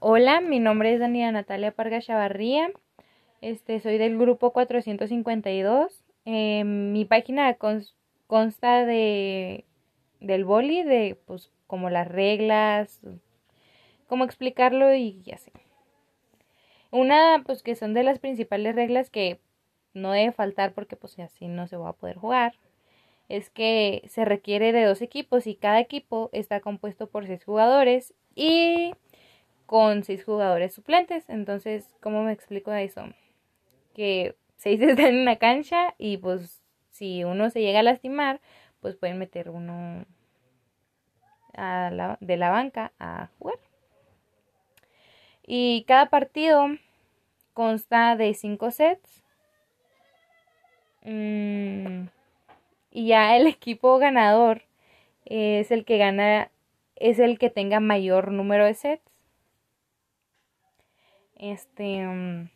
Hola, mi nombre es Daniela Natalia Parga Chavarría. Este, soy del grupo 452. Eh, mi página consta de del boli, de pues como las reglas, cómo explicarlo y así. Una, pues que son de las principales reglas que no debe faltar porque pues así no se va a poder jugar, es que se requiere de dos equipos y cada equipo está compuesto por seis jugadores y con seis jugadores suplentes. Entonces, ¿cómo me explico eso? Que seis están en la cancha y pues si uno se llega a lastimar, pues pueden meter uno de la banca a jugar. Y cada partido consta de cinco sets. Mm, y ya el equipo ganador es el que gana, es el que tenga mayor número de sets. Este. Mm,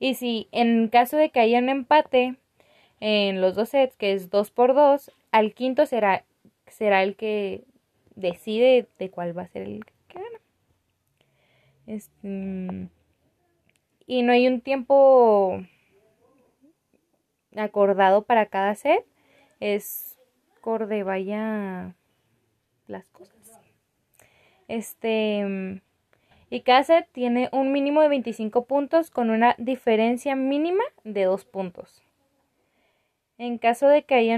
y si en caso de que haya un empate en los dos sets, que es 2 por 2, al quinto será, será el que decide de cuál va a ser el que gana. Este, mm, y no hay un tiempo acordado para cada set. Es corde vaya las cosas. Este mm, y cada set tiene un mínimo de 25 puntos con una diferencia mínima de 2 puntos. En caso de que haya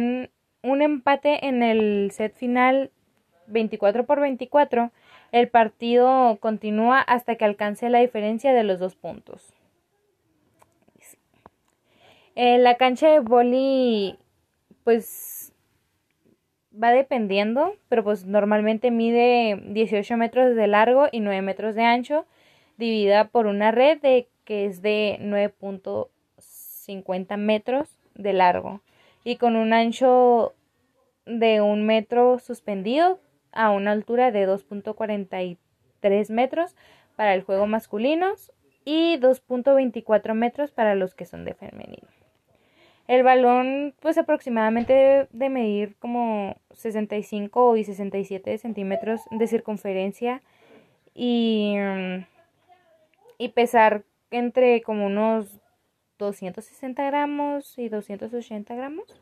un empate en el set final 24 por 24, el partido continúa hasta que alcance la diferencia de los dos puntos. la cancha de boli, pues va dependiendo, pero pues normalmente mide 18 metros de largo y 9 metros de ancho, dividida por una red de, que es de 9.50 metros de largo y con un ancho de un metro suspendido a una altura de 2.43 metros para el juego masculino y 2.24 metros para los que son de femenino. El balón pues aproximadamente debe de medir como 65 y 67 centímetros de circunferencia y, y pesar entre como unos 260 gramos y 280 gramos.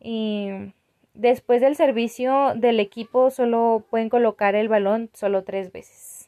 Y después del servicio del equipo solo pueden colocar el balón solo tres veces.